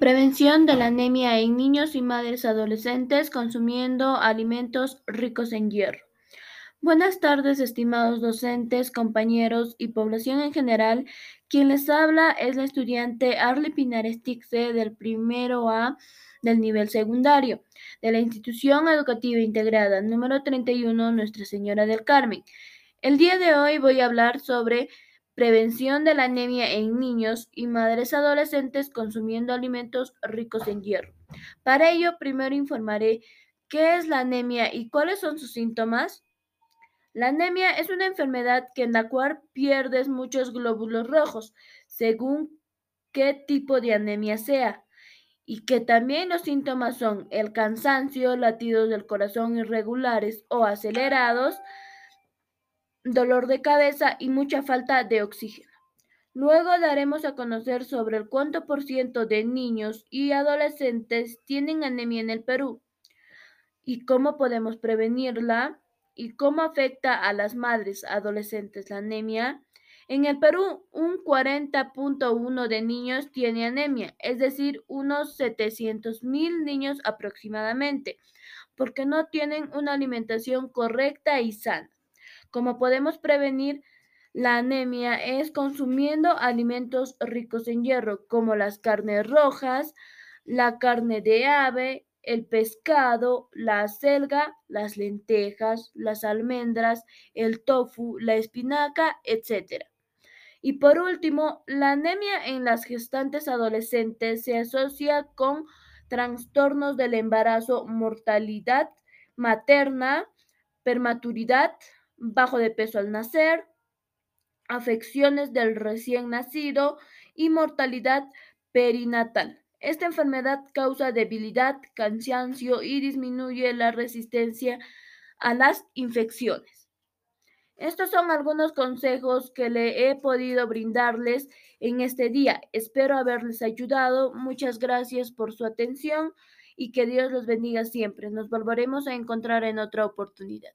Prevención de la anemia en niños y madres adolescentes consumiendo alimentos ricos en hierro. Buenas tardes, estimados docentes, compañeros y población en general. Quien les habla es la estudiante Arly Pinares Tixe del primero A del nivel secundario de la Institución Educativa Integrada número 31 Nuestra Señora del Carmen. El día de hoy voy a hablar sobre prevención de la anemia en niños y madres adolescentes consumiendo alimentos ricos en hierro. Para ello, primero informaré qué es la anemia y cuáles son sus síntomas. La anemia es una enfermedad que en la cual pierdes muchos glóbulos rojos, según qué tipo de anemia sea, y que también los síntomas son el cansancio, latidos del corazón irregulares o acelerados, dolor de cabeza y mucha falta de oxígeno. Luego daremos a conocer sobre el cuánto por ciento de niños y adolescentes tienen anemia en el Perú y cómo podemos prevenirla y cómo afecta a las madres adolescentes la anemia. En el Perú, un 40.1 de niños tiene anemia, es decir, unos 700 mil niños aproximadamente, porque no tienen una alimentación correcta y sana. Como podemos prevenir la anemia es consumiendo alimentos ricos en hierro, como las carnes rojas, la carne de ave, el pescado, la selga, las lentejas, las almendras, el tofu, la espinaca, etc. Y por último, la anemia en las gestantes adolescentes se asocia con trastornos del embarazo, mortalidad materna, permaturidad, bajo de peso al nacer, afecciones del recién nacido y mortalidad perinatal. Esta enfermedad causa debilidad, cansancio y disminuye la resistencia a las infecciones. Estos son algunos consejos que le he podido brindarles en este día. Espero haberles ayudado. Muchas gracias por su atención y que Dios los bendiga siempre. Nos volveremos a encontrar en otra oportunidad.